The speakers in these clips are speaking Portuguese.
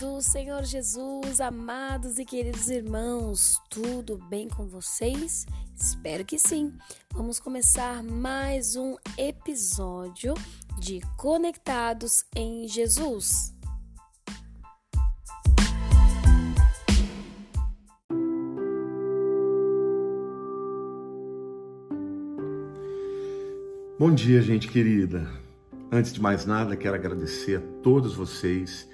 do Senhor Jesus, amados e queridos irmãos, tudo bem com vocês? Espero que sim. Vamos começar mais um episódio de Conectados em Jesus. Bom dia, gente querida. Antes de mais nada, quero agradecer a todos vocês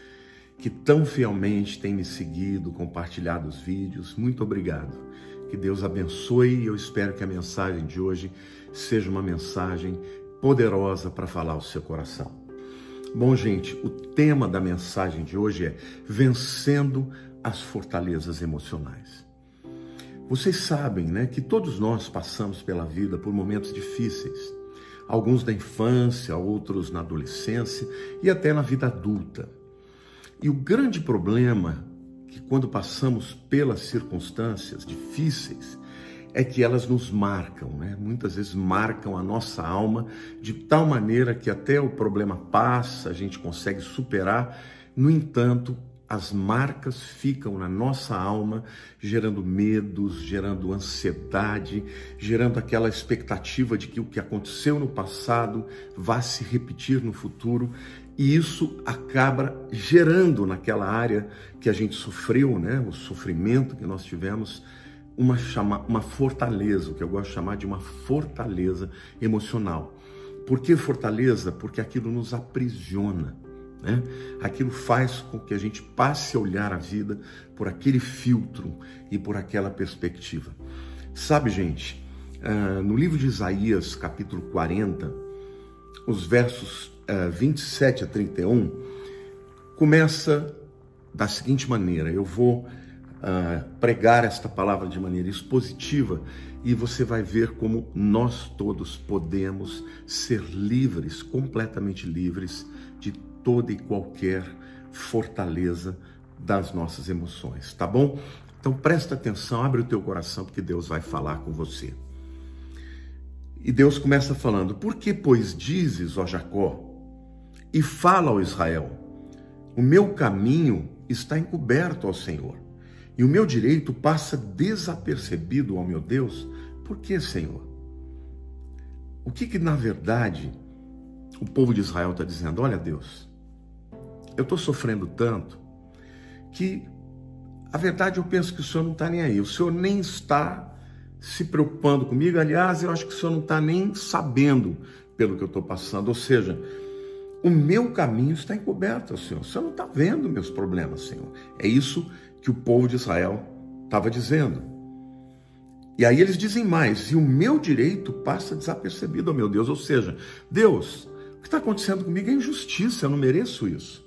que tão fielmente têm me seguido, compartilhado os vídeos. Muito obrigado. Que Deus abençoe e eu espero que a mensagem de hoje seja uma mensagem poderosa para falar ao seu coração. Bom, gente, o tema da mensagem de hoje é Vencendo as Fortalezas Emocionais. Vocês sabem, né, que todos nós passamos pela vida por momentos difíceis. Alguns na infância, outros na adolescência e até na vida adulta. E o grande problema que quando passamos pelas circunstâncias difíceis é que elas nos marcam, né? Muitas vezes marcam a nossa alma de tal maneira que até o problema passa, a gente consegue superar. No entanto, as marcas ficam na nossa alma, gerando medos, gerando ansiedade, gerando aquela expectativa de que o que aconteceu no passado vá se repetir no futuro e isso acaba gerando naquela área que a gente sofreu, né, o sofrimento que nós tivemos, uma, chama, uma fortaleza, o que eu gosto de chamar de uma fortaleza emocional. Por que fortaleza? Porque aquilo nos aprisiona. Né? Aquilo faz com que a gente passe a olhar a vida por aquele filtro e por aquela perspectiva. Sabe, gente, uh, no livro de Isaías, capítulo 40, os versos 27 a 31, começa da seguinte maneira: eu vou uh, pregar esta palavra de maneira expositiva e você vai ver como nós todos podemos ser livres, completamente livres de toda e qualquer fortaleza das nossas emoções, tá bom? Então presta atenção, abre o teu coração porque Deus vai falar com você. E Deus começa falando: Por que, pois, dizes, ó Jacó, e fala ao Israel: O meu caminho está encoberto ao Senhor, e o meu direito passa desapercebido ao meu Deus. Por que, Senhor? O que, que na verdade o povo de Israel está dizendo? Olha, Deus, eu estou sofrendo tanto que a verdade eu penso que o Senhor não está nem aí, o Senhor nem está se preocupando comigo. Aliás, eu acho que o Senhor não está nem sabendo pelo que eu estou passando. Ou seja, o meu caminho está encoberto, Senhor. Senhor não está vendo meus problemas, Senhor. É isso que o povo de Israel estava dizendo. E aí eles dizem mais: e o meu direito passa desapercebido, meu Deus. Ou seja, Deus, o que está acontecendo comigo é injustiça, eu não mereço isso.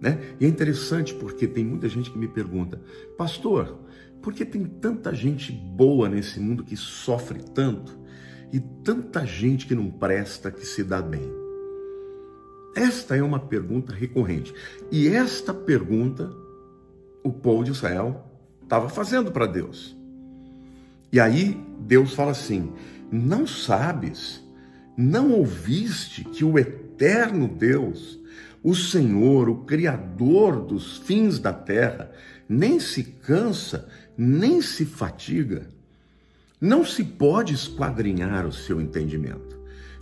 Né? E é interessante porque tem muita gente que me pergunta, pastor, por que tem tanta gente boa nesse mundo que sofre tanto e tanta gente que não presta, que se dá bem? Esta é uma pergunta recorrente. E esta pergunta o povo de Israel estava fazendo para Deus. E aí Deus fala assim: Não sabes, não ouviste que o eterno Deus, o Senhor, o Criador dos fins da terra, nem se cansa, nem se fatiga? Não se pode esquadrinhar o seu entendimento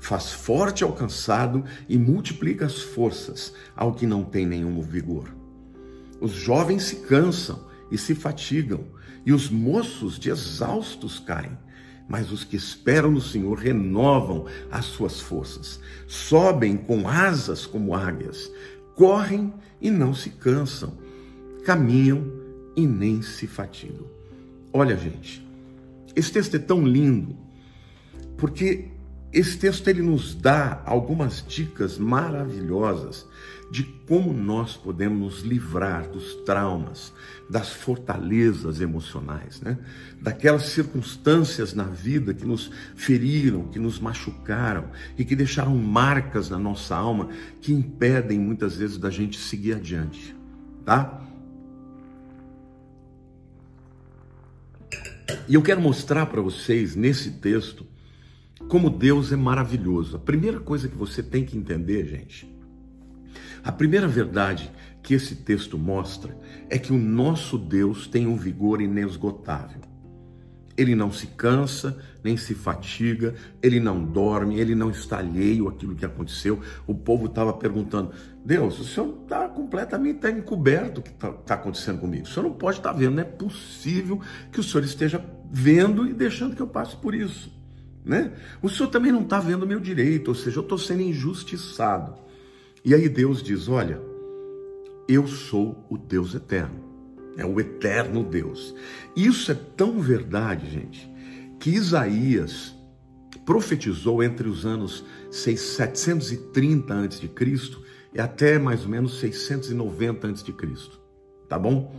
faz forte ao cansado e multiplica as forças ao que não tem nenhum vigor. Os jovens se cansam e se fatigam, e os moços de exaustos caem. Mas os que esperam no Senhor renovam as suas forças, sobem com asas como águias, correm e não se cansam, caminham e nem se fatigam. Olha, gente, esse texto é tão lindo, porque esse texto ele nos dá algumas dicas maravilhosas de como nós podemos nos livrar dos traumas, das fortalezas emocionais, né? daquelas circunstâncias na vida que nos feriram, que nos machucaram e que deixaram marcas na nossa alma que impedem muitas vezes da gente seguir adiante, tá? E eu quero mostrar para vocês nesse texto como Deus é maravilhoso. A primeira coisa que você tem que entender, gente, a primeira verdade que esse texto mostra é que o nosso Deus tem um vigor inesgotável. Ele não se cansa, nem se fatiga, ele não dorme, ele não está alheio àquilo que aconteceu. O povo estava perguntando: Deus, o senhor está completamente tá encoberto o que está tá acontecendo comigo. O senhor não pode estar tá vendo, não é possível que o senhor esteja vendo e deixando que eu passe por isso. Né? O senhor também não está vendo o meu direito, ou seja, eu estou sendo injustiçado. E aí Deus diz: Olha, eu sou o Deus eterno. É o eterno Deus. Isso é tão verdade, gente, que Isaías profetizou entre os anos 730 a.C. e até mais ou menos 690 a.C. Tá bom?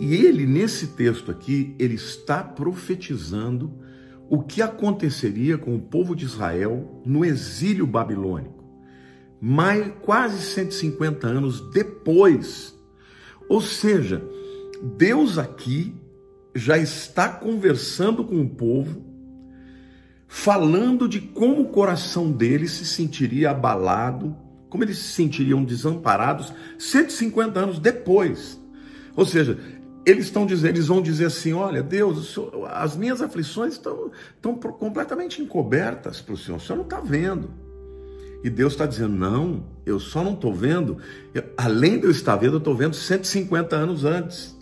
E ele, nesse texto aqui, ele está profetizando o que aconteceria com o povo de Israel no exílio babilônico, mais quase 150 anos depois. Ou seja, Deus aqui já está conversando com o povo, falando de como o coração deles se sentiria abalado, como eles se sentiriam desamparados 150 anos depois. Ou seja, eles estão dizendo, eles vão dizer assim: olha, Deus, senhor, as minhas aflições estão, estão completamente encobertas para o Senhor, o Senhor não está vendo. E Deus está dizendo: não, eu só não estou vendo, eu, além de eu estar vendo, eu estou vendo 150 anos antes.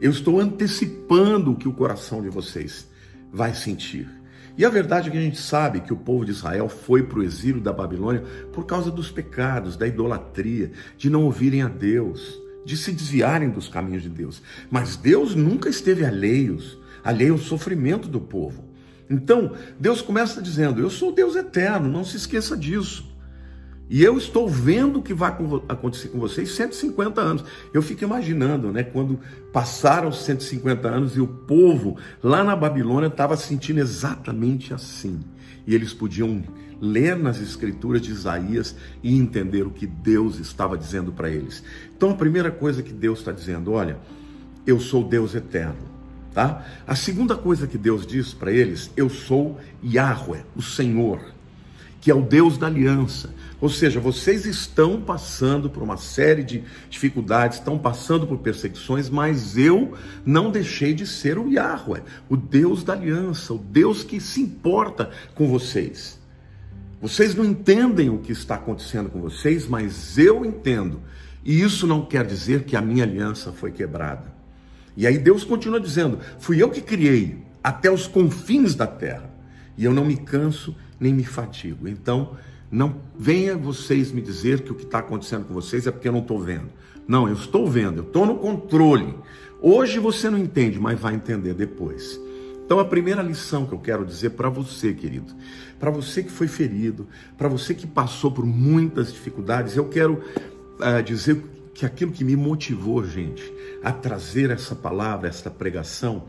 Eu estou antecipando o que o coração de vocês vai sentir. E a verdade é que a gente sabe que o povo de Israel foi para o exílio da Babilônia por causa dos pecados, da idolatria, de não ouvirem a Deus de se desviarem dos caminhos de Deus. Mas Deus nunca esteve alheios, alheio ao sofrimento do povo. Então, Deus começa dizendo: Eu sou Deus eterno, não se esqueça disso. E eu estou vendo o que vai acontecer com vocês 150 anos. Eu fico imaginando, né, quando passaram os 150 anos e o povo lá na Babilônia estava sentindo exatamente assim. E eles podiam ler nas escrituras de Isaías e entender o que Deus estava dizendo para eles. Então a primeira coisa que Deus está dizendo, olha, eu sou Deus eterno. Tá? A segunda coisa que Deus diz para eles, eu sou Yahweh, o Senhor, que é o Deus da aliança. Ou seja, vocês estão passando por uma série de dificuldades, estão passando por perseguições, mas eu não deixei de ser o Yahweh, o Deus da aliança, o Deus que se importa com vocês. Vocês não entendem o que está acontecendo com vocês, mas eu entendo. E isso não quer dizer que a minha aliança foi quebrada. E aí Deus continua dizendo: fui eu que criei até os confins da terra, e eu não me canso nem me fatigo. Então, não venha vocês me dizer que o que está acontecendo com vocês é porque eu não estou vendo. Não, eu estou vendo, eu estou no controle. Hoje você não entende, mas vai entender depois. Então, a primeira lição que eu quero dizer para você, querido, para você que foi ferido, para você que passou por muitas dificuldades, eu quero uh, dizer que aquilo que me motivou, gente, a trazer essa palavra, essa pregação,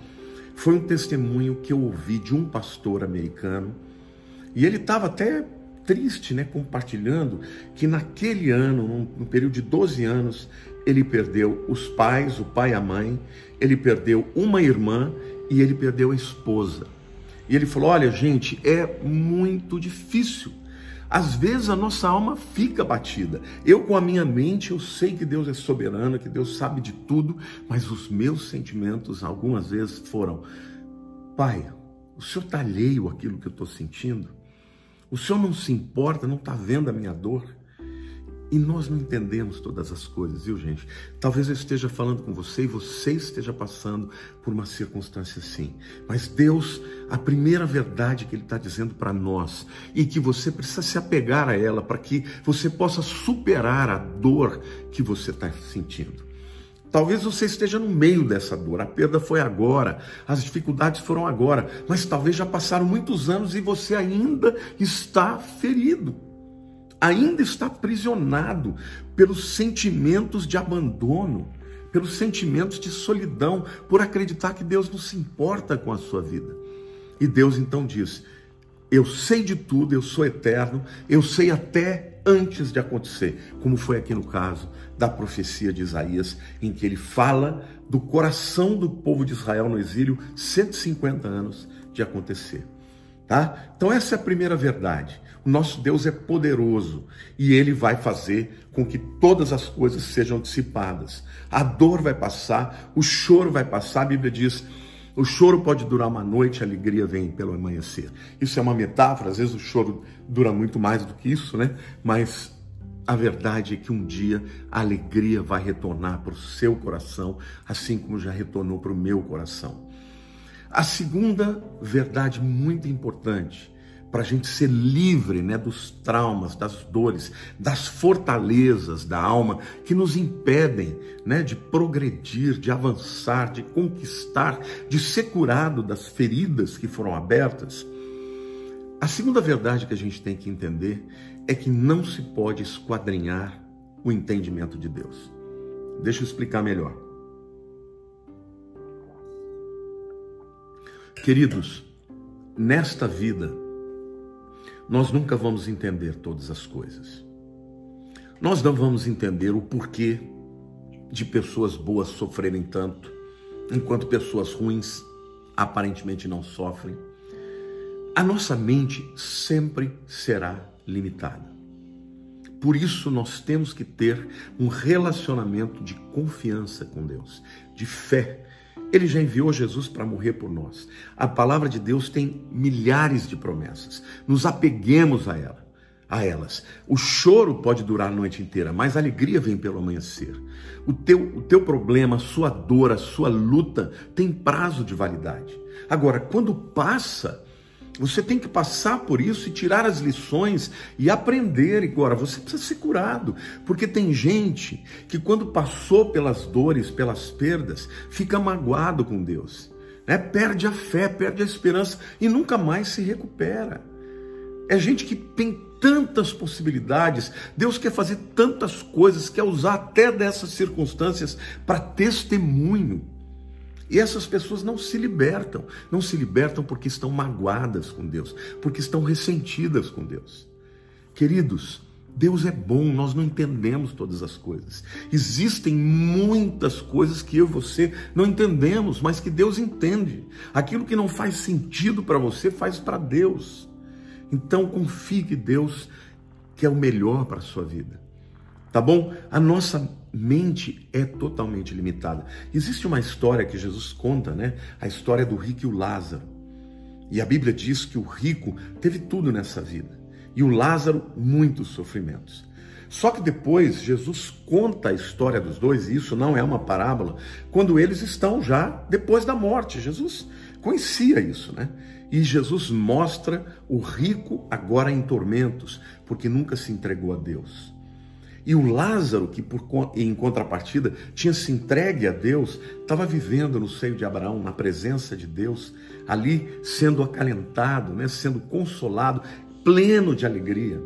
foi um testemunho que eu ouvi de um pastor americano, e ele estava até triste, né, compartilhando que naquele ano, num, período de 12 anos, ele perdeu os pais, o pai e a mãe, ele perdeu uma irmã e ele perdeu a esposa. E ele falou: Olha, gente, é muito difícil. Às vezes a nossa alma fica batida. Eu, com a minha mente, eu sei que Deus é soberano, que Deus sabe de tudo, mas os meus sentimentos, algumas vezes, foram: Pai, o Senhor está alheio àquilo que eu estou sentindo? O Senhor não se importa, não está vendo a minha dor? E nós não entendemos todas as coisas, viu, gente? Talvez eu esteja falando com você e você esteja passando por uma circunstância assim. Mas Deus, a primeira verdade que Ele está dizendo para nós, e que você precisa se apegar a ela para que você possa superar a dor que você está sentindo. Talvez você esteja no meio dessa dor, a perda foi agora, as dificuldades foram agora, mas talvez já passaram muitos anos e você ainda está ferido. Ainda está aprisionado pelos sentimentos de abandono, pelos sentimentos de solidão, por acreditar que Deus não se importa com a sua vida. E Deus então diz: Eu sei de tudo, eu sou eterno, eu sei até antes de acontecer, como foi aqui no caso da profecia de Isaías, em que ele fala do coração do povo de Israel no exílio, 150 anos de acontecer. Tá? Então, essa é a primeira verdade. O nosso Deus é poderoso e ele vai fazer com que todas as coisas sejam dissipadas. A dor vai passar, o choro vai passar. A Bíblia diz: o choro pode durar uma noite, a alegria vem pelo amanhecer. Isso é uma metáfora, às vezes o choro dura muito mais do que isso, né? Mas a verdade é que um dia a alegria vai retornar para o seu coração, assim como já retornou para o meu coração. A segunda verdade muito importante para a gente ser livre né, dos traumas, das dores, das fortalezas da alma que nos impedem né, de progredir, de avançar, de conquistar, de ser curado das feridas que foram abertas. A segunda verdade que a gente tem que entender é que não se pode esquadrinhar o entendimento de Deus. Deixa eu explicar melhor. Queridos, nesta vida, nós nunca vamos entender todas as coisas. Nós não vamos entender o porquê de pessoas boas sofrerem tanto, enquanto pessoas ruins aparentemente não sofrem. A nossa mente sempre será limitada. Por isso, nós temos que ter um relacionamento de confiança com Deus, de fé ele já enviou Jesus para morrer por nós. A palavra de Deus tem milhares de promessas. Nos apeguemos a ela, a elas. O choro pode durar a noite inteira, mas a alegria vem pelo amanhecer. O teu, o teu problema, a sua dor, a sua luta tem prazo de validade. Agora, quando passa, você tem que passar por isso e tirar as lições e aprender. Agora, você precisa ser curado, porque tem gente que, quando passou pelas dores, pelas perdas, fica magoado com Deus, né? perde a fé, perde a esperança e nunca mais se recupera. É gente que tem tantas possibilidades, Deus quer fazer tantas coisas, quer usar até dessas circunstâncias para testemunho. E essas pessoas não se libertam, não se libertam porque estão magoadas com Deus, porque estão ressentidas com Deus. Queridos, Deus é bom, nós não entendemos todas as coisas. Existem muitas coisas que eu e você não entendemos, mas que Deus entende. Aquilo que não faz sentido para você, faz para Deus. Então confie que Deus quer o melhor para a sua vida. Tá bom? A nossa mente é totalmente limitada. Existe uma história que Jesus conta, né? A história do rico e o Lázaro. E a Bíblia diz que o rico teve tudo nessa vida e o Lázaro muitos sofrimentos. Só que depois Jesus conta a história dos dois, e isso não é uma parábola, quando eles estão já depois da morte. Jesus conhecia isso, né? E Jesus mostra o rico agora em tormentos, porque nunca se entregou a Deus. E o Lázaro, que por, em contrapartida tinha se entregue a Deus, estava vivendo no seio de Abraão, na presença de Deus, ali sendo acalentado, né, sendo consolado, pleno de alegria.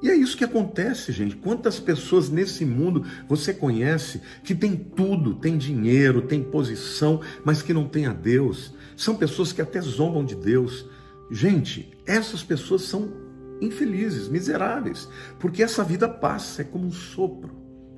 E é isso que acontece, gente. Quantas pessoas nesse mundo você conhece que tem tudo, tem dinheiro, tem posição, mas que não tem a Deus? São pessoas que até zombam de Deus. Gente, essas pessoas são infelizes, miseráveis, porque essa vida passa, é como um sopro,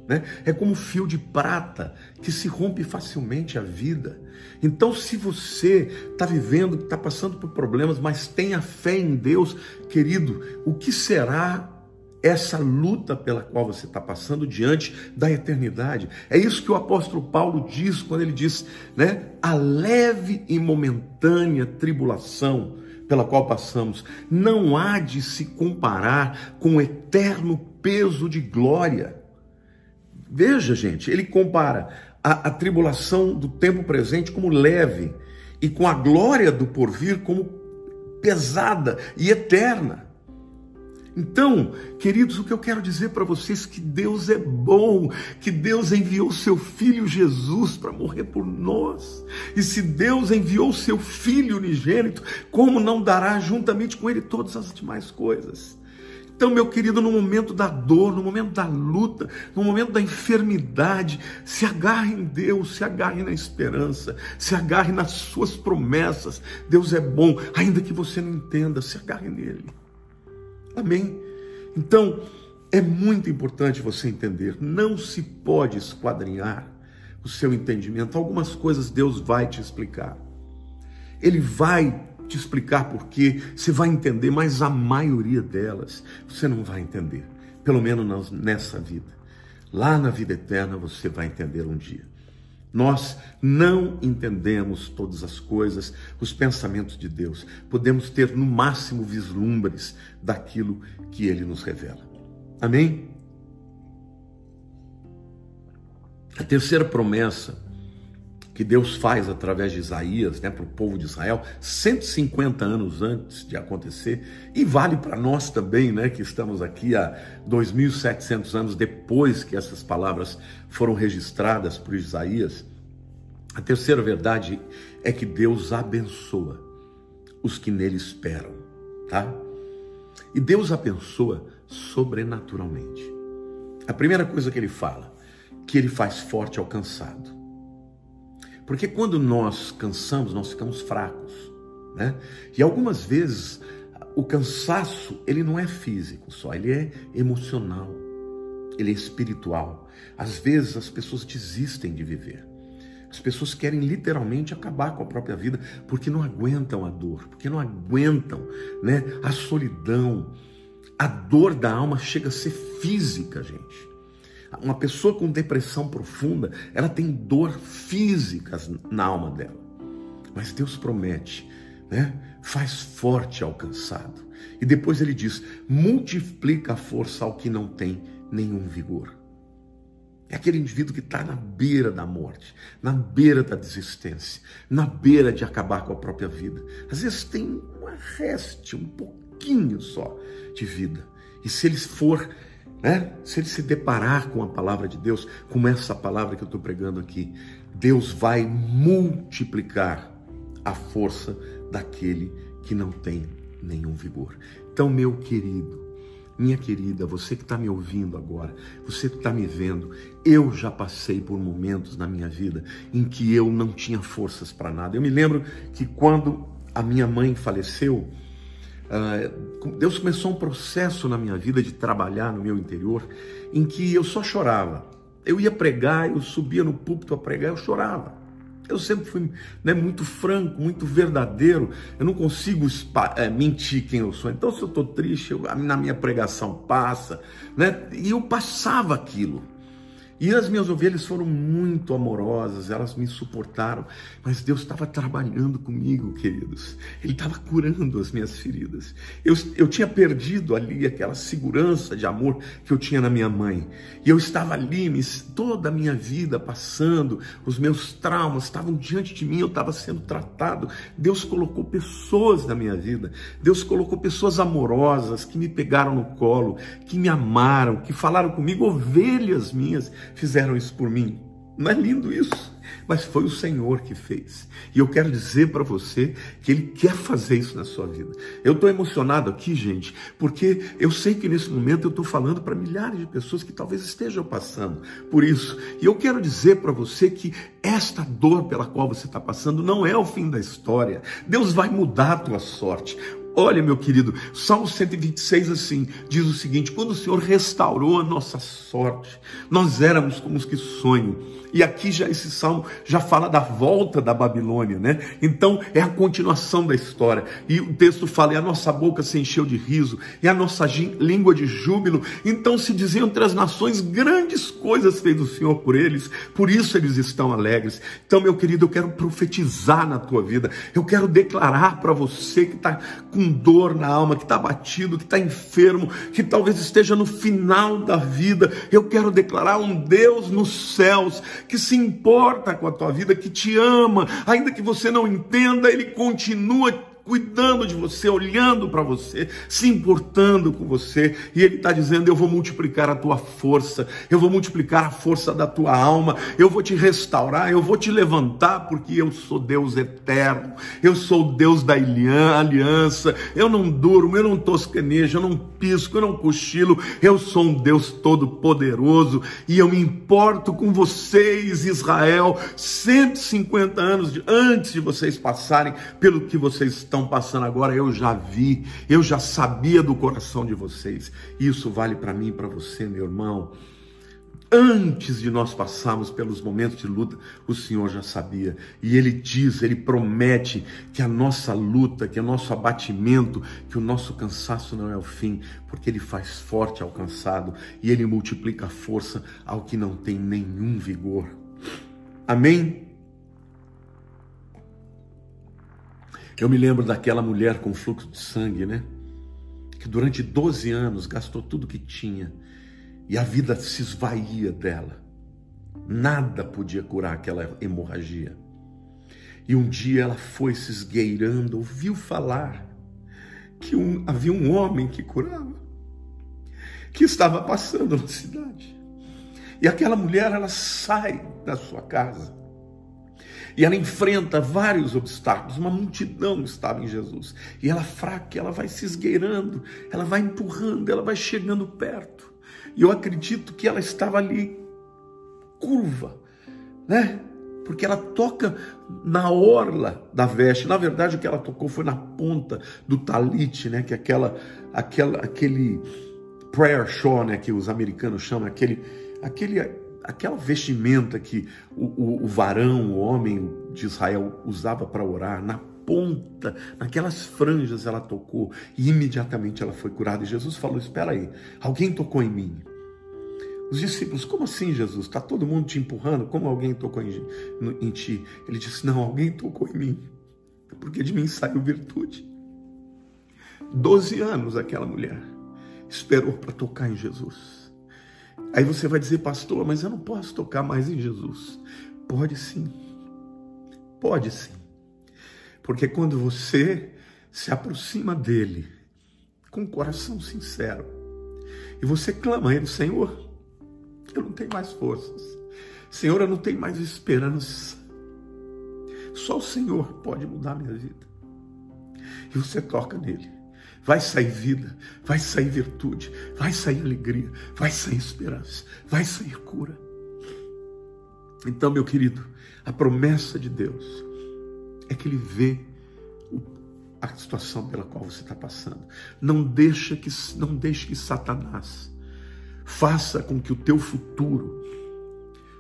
né? é como um fio de prata que se rompe facilmente a vida. Então, se você está vivendo, está passando por problemas, mas tenha fé em Deus, querido, o que será essa luta pela qual você está passando diante da eternidade. É isso que o apóstolo Paulo diz quando ele diz, né? A leve e momentânea tribulação pela qual passamos não há de se comparar com o eterno peso de glória. Veja, gente, ele compara a, a tribulação do tempo presente como leve e com a glória do porvir como pesada e eterna. Então, queridos, o que eu quero dizer para vocês é que Deus é bom, que Deus enviou seu filho Jesus para morrer por nós. E se Deus enviou seu filho unigênito, como não dará juntamente com ele todas as demais coisas? Então, meu querido, no momento da dor, no momento da luta, no momento da enfermidade, se agarre em Deus, se agarre na esperança, se agarre nas suas promessas. Deus é bom, ainda que você não entenda, se agarre nele. Amém? Então, é muito importante você entender, não se pode esquadrinhar o seu entendimento. Algumas coisas Deus vai te explicar. Ele vai te explicar porquê, você vai entender, mas a maioria delas você não vai entender, pelo menos nessa vida. Lá na vida eterna você vai entender um dia. Nós não entendemos todas as coisas, os pensamentos de Deus. Podemos ter no máximo vislumbres daquilo que ele nos revela. Amém? A terceira promessa que Deus faz através de Isaías né, para o povo de Israel, 150 anos antes de acontecer, e vale para nós também, né, que estamos aqui há 2.700 anos depois que essas palavras foram registradas por Isaías. A terceira verdade é que Deus abençoa os que nele esperam, tá? E Deus abençoa sobrenaturalmente. A primeira coisa que ele fala, que ele faz forte ao cansado. Porque quando nós cansamos, nós ficamos fracos, né? E algumas vezes o cansaço, ele não é físico só, ele é emocional, ele é espiritual. Às vezes as pessoas desistem de viver. As pessoas querem literalmente acabar com a própria vida porque não aguentam a dor, porque não aguentam, né, a solidão. A dor da alma chega a ser física, gente. Uma pessoa com depressão profunda, ela tem dor física na alma dela. Mas Deus promete, né? Faz forte ao cansado. E depois ele diz: multiplica a força ao que não tem nenhum vigor. É aquele indivíduo que está na beira da morte, na beira da desistência, na beira de acabar com a própria vida. Às vezes tem uma reste, um pouquinho só de vida. E se ele for né? Se ele se deparar com a palavra de Deus, como essa palavra que eu estou pregando aqui, Deus vai multiplicar a força daquele que não tem nenhum vigor. Então, meu querido, minha querida, você que está me ouvindo agora, você que está me vendo, eu já passei por momentos na minha vida em que eu não tinha forças para nada. Eu me lembro que quando a minha mãe faleceu, Deus começou um processo na minha vida de trabalhar no meu interior em que eu só chorava. Eu ia pregar, eu subia no púlpito a pregar, eu chorava. Eu sempre fui né, muito franco, muito verdadeiro. Eu não consigo é, mentir quem eu sou. Então, se eu estou triste, eu, na minha pregação passa. Né? E eu passava aquilo. E as minhas ovelhas foram muito amorosas, elas me suportaram, mas Deus estava trabalhando comigo, queridos. Ele estava curando as minhas feridas. Eu, eu tinha perdido ali aquela segurança de amor que eu tinha na minha mãe. E eu estava ali, toda a minha vida passando, os meus traumas estavam diante de mim, eu estava sendo tratado. Deus colocou pessoas na minha vida, Deus colocou pessoas amorosas que me pegaram no colo, que me amaram, que falaram comigo, ovelhas minhas fizeram isso por mim. Não é lindo isso? Mas foi o Senhor que fez. E eu quero dizer para você que Ele quer fazer isso na sua vida. Eu estou emocionado aqui, gente, porque eu sei que nesse momento eu estou falando para milhares de pessoas que talvez estejam passando por isso. E eu quero dizer para você que esta dor pela qual você está passando não é o fim da história. Deus vai mudar a tua sorte. Olha, meu querido, Salmo 126 assim diz o seguinte: quando o Senhor restaurou a nossa sorte, nós éramos como os que sonham. E aqui já esse salmo já fala da volta da Babilônia, né? Então é a continuação da história. E o texto fala: e a nossa boca se encheu de riso, e a nossa língua de júbilo. Então se diziam entre as nações: grandes coisas fez o Senhor por eles, por isso eles estão alegres. Então, meu querido, eu quero profetizar na tua vida, eu quero declarar para você que está com dor na alma, que está abatido, que está enfermo, que talvez esteja no final da vida, eu quero declarar um Deus nos céus que se importa com a tua vida, que te ama, ainda que você não entenda, Ele continua cuidando de você, olhando para você, se importando com você. E Ele está dizendo: Eu vou multiplicar a tua força, eu vou multiplicar a força da tua alma, eu vou te restaurar, eu vou te levantar, porque eu sou Deus eterno, eu sou Deus da aliança. Eu não durmo, eu não tosquenejo, eu não pisco, eu não cochilo, eu sou um Deus todo-poderoso e eu me importo com vocês, Israel, 150 anos antes de vocês passarem pelo que vocês estão estão passando agora, eu já vi, eu já sabia do coração de vocês. Isso vale para mim e para você, meu irmão. Antes de nós passarmos pelos momentos de luta, o Senhor já sabia. E Ele diz, Ele promete que a nossa luta, que o nosso abatimento, que o nosso cansaço não é o fim, porque Ele faz forte ao cansado e Ele multiplica a força ao que não tem nenhum vigor. Amém? Eu me lembro daquela mulher com fluxo de sangue, né? Que durante 12 anos gastou tudo que tinha e a vida se esvaía dela. Nada podia curar aquela hemorragia. E um dia ela foi se esgueirando, ouviu falar que um, havia um homem que curava, que estava passando na cidade. E aquela mulher, ela sai da sua casa e ela enfrenta vários obstáculos, uma multidão estava em Jesus. E ela fraca, ela vai se esgueirando, ela vai empurrando, ela vai chegando perto. E eu acredito que ela estava ali curva, né? Porque ela toca na orla da veste. Na verdade, o que ela tocou foi na ponta do talite, né? Que é aquela, aquela, aquele prayer shawl, né? Que os americanos chamam, aquele, aquele, aquela vestimenta que o, o, o varão, o homem de Israel usava para orar. Na ponta, naquelas franjas ela tocou e imediatamente ela foi curada. E Jesus falou: Espera aí, alguém tocou em mim. Os discípulos, como assim, Jesus? Está todo mundo te empurrando? Como alguém tocou em, em ti? Ele disse: Não, alguém tocou em mim, porque de mim saiu virtude. Doze anos aquela mulher esperou para tocar em Jesus. Aí você vai dizer, pastor, mas eu não posso tocar mais em Jesus. Pode sim, pode sim. Porque quando você se aproxima dele com um coração sincero e você clama a ele, Senhor, eu não tenho mais forças. Senhor, eu não tenho mais esperança. Só o Senhor pode mudar a minha vida. E você toca nele. Vai sair vida, vai sair virtude, vai sair alegria, vai sair esperança, vai sair cura. Então, meu querido, a promessa de Deus é que Ele vê a situação pela qual você está passando. Não deixa que, não deixe que Satanás faça com que o teu futuro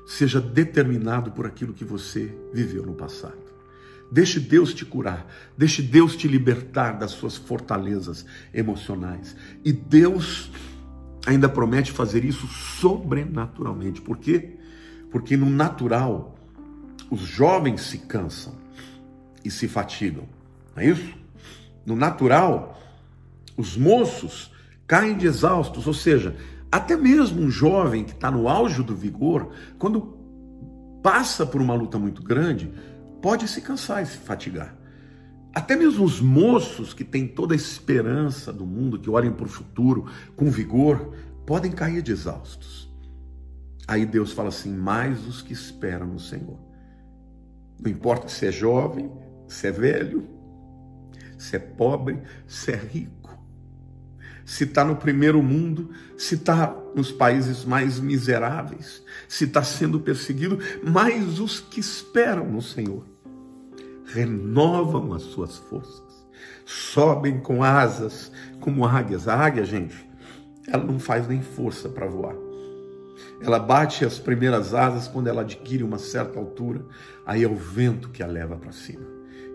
seja determinado por aquilo que você viveu no passado. Deixe Deus te curar, deixe Deus te libertar das suas fortalezas emocionais. E Deus ainda promete fazer isso sobrenaturalmente. Por quê? Porque no natural, os jovens se cansam e se fatigam. Não é isso? No natural, os moços caem de exaustos, ou seja, até mesmo um jovem que está no auge do vigor, quando passa por uma luta muito grande, pode se cansar e se fatigar. Até mesmo os moços que têm toda a esperança do mundo, que olham para o futuro com vigor, podem cair de exaustos. Aí Deus fala assim: mais os que esperam no Senhor. Não importa se é jovem, se é velho, se é pobre, se é rico se está no primeiro mundo, se está nos países mais miseráveis, se está sendo perseguido, mas os que esperam no Senhor renovam as suas forças, sobem com asas como águias. A águia, gente, ela não faz nem força para voar. Ela bate as primeiras asas quando ela adquire uma certa altura, aí é o vento que a leva para cima.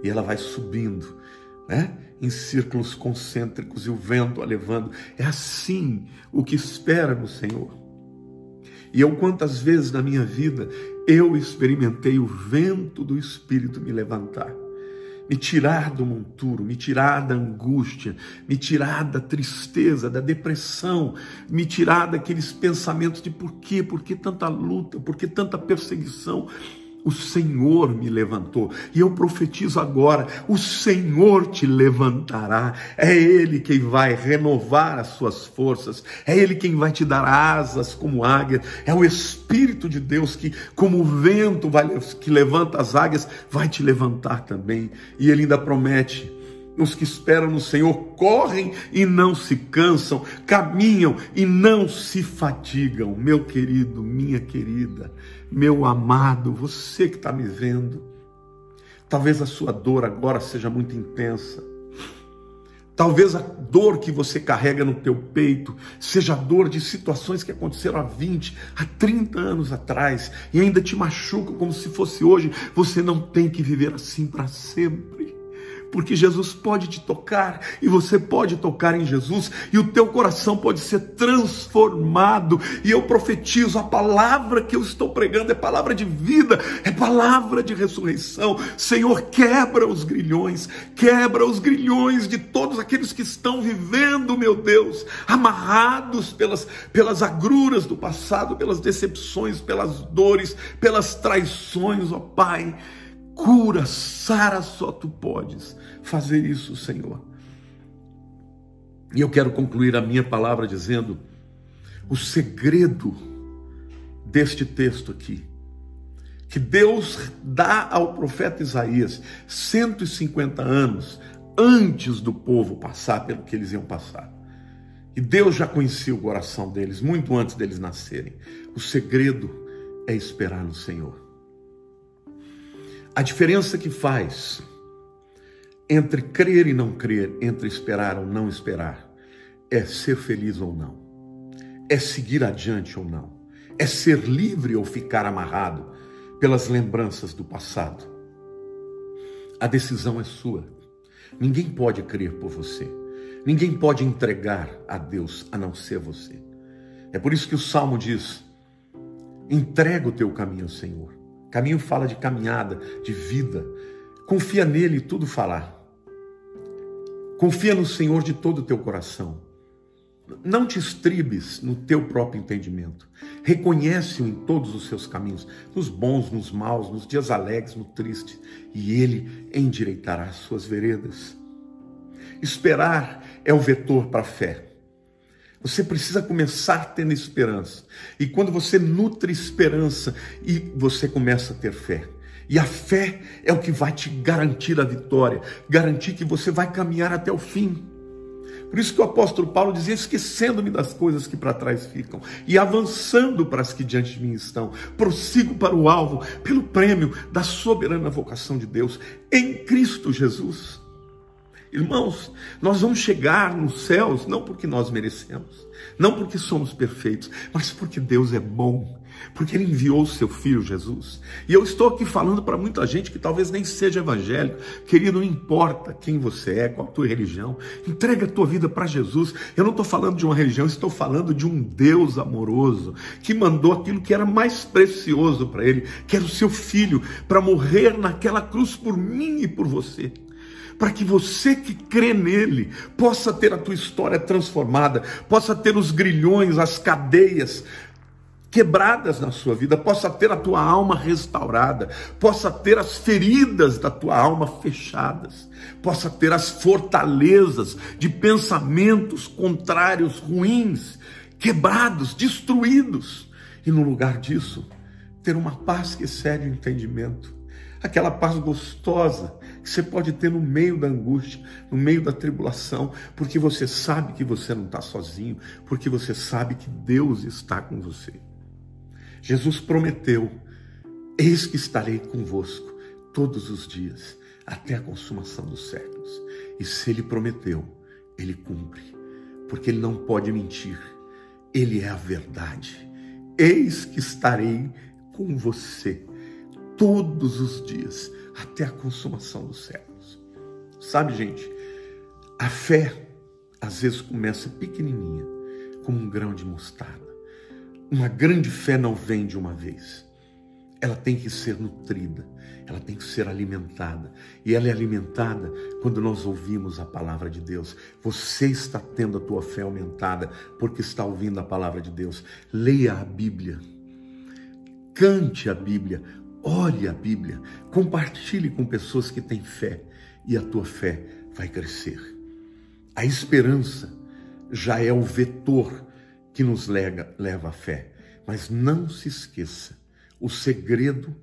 E ela vai subindo, né? em círculos concêntricos e o vento a levando. É assim o que espera no Senhor. E eu, quantas vezes na minha vida, eu experimentei o vento do Espírito me levantar, me tirar do monturo, me tirar da angústia, me tirar da tristeza, da depressão, me tirar daqueles pensamentos de por quê, por que tanta luta, por que tanta perseguição o Senhor me levantou. E eu profetizo agora: o Senhor te levantará. É Ele quem vai renovar as suas forças. É Ele quem vai te dar asas como águia. É o Espírito de Deus que, como o vento vai, que levanta as águias, vai te levantar também. E Ele ainda promete os que esperam no Senhor correm e não se cansam, caminham e não se fatigam. Meu querido, minha querida, meu amado, você que está me vendo, talvez a sua dor agora seja muito intensa. Talvez a dor que você carrega no teu peito, seja a dor de situações que aconteceram há 20, há 30 anos atrás e ainda te machucam como se fosse hoje, você não tem que viver assim para sempre porque Jesus pode te tocar e você pode tocar em Jesus e o teu coração pode ser transformado. E eu profetizo: a palavra que eu estou pregando é palavra de vida, é palavra de ressurreição. Senhor, quebra os grilhões, quebra os grilhões de todos aqueles que estão vivendo, meu Deus, amarrados pelas, pelas agruras do passado, pelas decepções, pelas dores, pelas traições, ó Pai cura, sara, só tu podes fazer isso, Senhor. E eu quero concluir a minha palavra dizendo: o segredo deste texto aqui, que Deus dá ao profeta Isaías 150 anos antes do povo passar pelo que eles iam passar. E Deus já conhecia o coração deles muito antes deles nascerem. O segredo é esperar no Senhor. A diferença que faz entre crer e não crer, entre esperar ou não esperar, é ser feliz ou não, é seguir adiante ou não, é ser livre ou ficar amarrado pelas lembranças do passado. A decisão é sua. Ninguém pode crer por você. Ninguém pode entregar a Deus a não ser você. É por isso que o salmo diz: entrega o teu caminho Senhor. Caminho fala de caminhada, de vida. Confia nele e tudo falar. Confia no Senhor de todo o teu coração. Não te estribes no teu próprio entendimento. Reconhece-o em todos os seus caminhos, nos bons, nos maus, nos dias alegres, no triste, e ele endireitará as suas veredas. Esperar é o vetor para a fé. Você precisa começar tendo esperança. E quando você nutre esperança e você começa a ter fé. E a fé é o que vai te garantir a vitória, garantir que você vai caminhar até o fim. Por isso que o apóstolo Paulo dizia: esquecendo-me das coisas que para trás ficam e avançando para as que diante de mim estão, prossigo para o alvo, pelo prêmio da soberana vocação de Deus em Cristo Jesus. Irmãos, nós vamos chegar nos céus não porque nós merecemos, não porque somos perfeitos, mas porque Deus é bom, porque Ele enviou o seu Filho Jesus. E eu estou aqui falando para muita gente que talvez nem seja evangélico, querido, não importa quem você é, qual a tua religião, entrega a tua vida para Jesus. Eu não estou falando de uma religião, estou falando de um Deus amoroso que mandou aquilo que era mais precioso para Ele, que era o seu Filho, para morrer naquela cruz por mim e por você para que você que crê nele possa ter a tua história transformada, possa ter os grilhões, as cadeias quebradas na sua vida, possa ter a tua alma restaurada, possa ter as feridas da tua alma fechadas, possa ter as fortalezas de pensamentos contrários, ruins, quebrados, destruídos, e no lugar disso, ter uma paz que excede o entendimento, aquela paz gostosa que você pode ter no meio da angústia, no meio da tribulação, porque você sabe que você não está sozinho, porque você sabe que Deus está com você. Jesus prometeu: Eis que estarei convosco todos os dias, até a consumação dos séculos. E se ele prometeu, ele cumpre, porque ele não pode mentir, ele é a verdade. Eis que estarei com você todos os dias até a consumação dos séculos. Sabe, gente, a fé às vezes começa pequenininha, como um grão de mostarda. Uma grande fé não vem de uma vez. Ela tem que ser nutrida, ela tem que ser alimentada. E ela é alimentada quando nós ouvimos a palavra de Deus. Você está tendo a tua fé aumentada porque está ouvindo a palavra de Deus. Leia a Bíblia. Cante a Bíblia, Olhe a Bíblia, compartilhe com pessoas que têm fé e a tua fé vai crescer. A esperança já é o vetor que nos lega, leva à fé. Mas não se esqueça, o segredo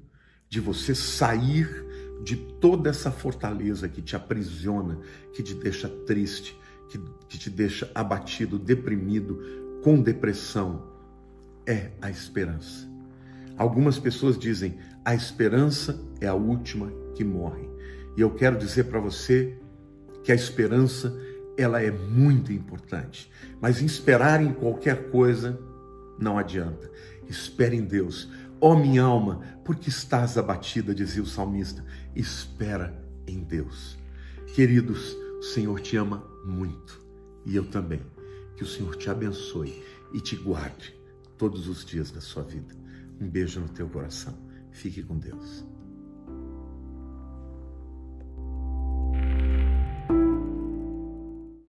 de você sair de toda essa fortaleza que te aprisiona, que te deixa triste, que, que te deixa abatido, deprimido, com depressão, é a esperança. Algumas pessoas dizem: a esperança é a última que morre. E eu quero dizer para você que a esperança ela é muito importante. Mas esperar em qualquer coisa não adianta. Espere em Deus. Ó oh, minha alma, porque estás abatida, dizia o salmista. Espera em Deus. Queridos, o Senhor te ama muito e eu também. Que o Senhor te abençoe e te guarde todos os dias da sua vida. Um beijo no teu coração. Fique com Deus.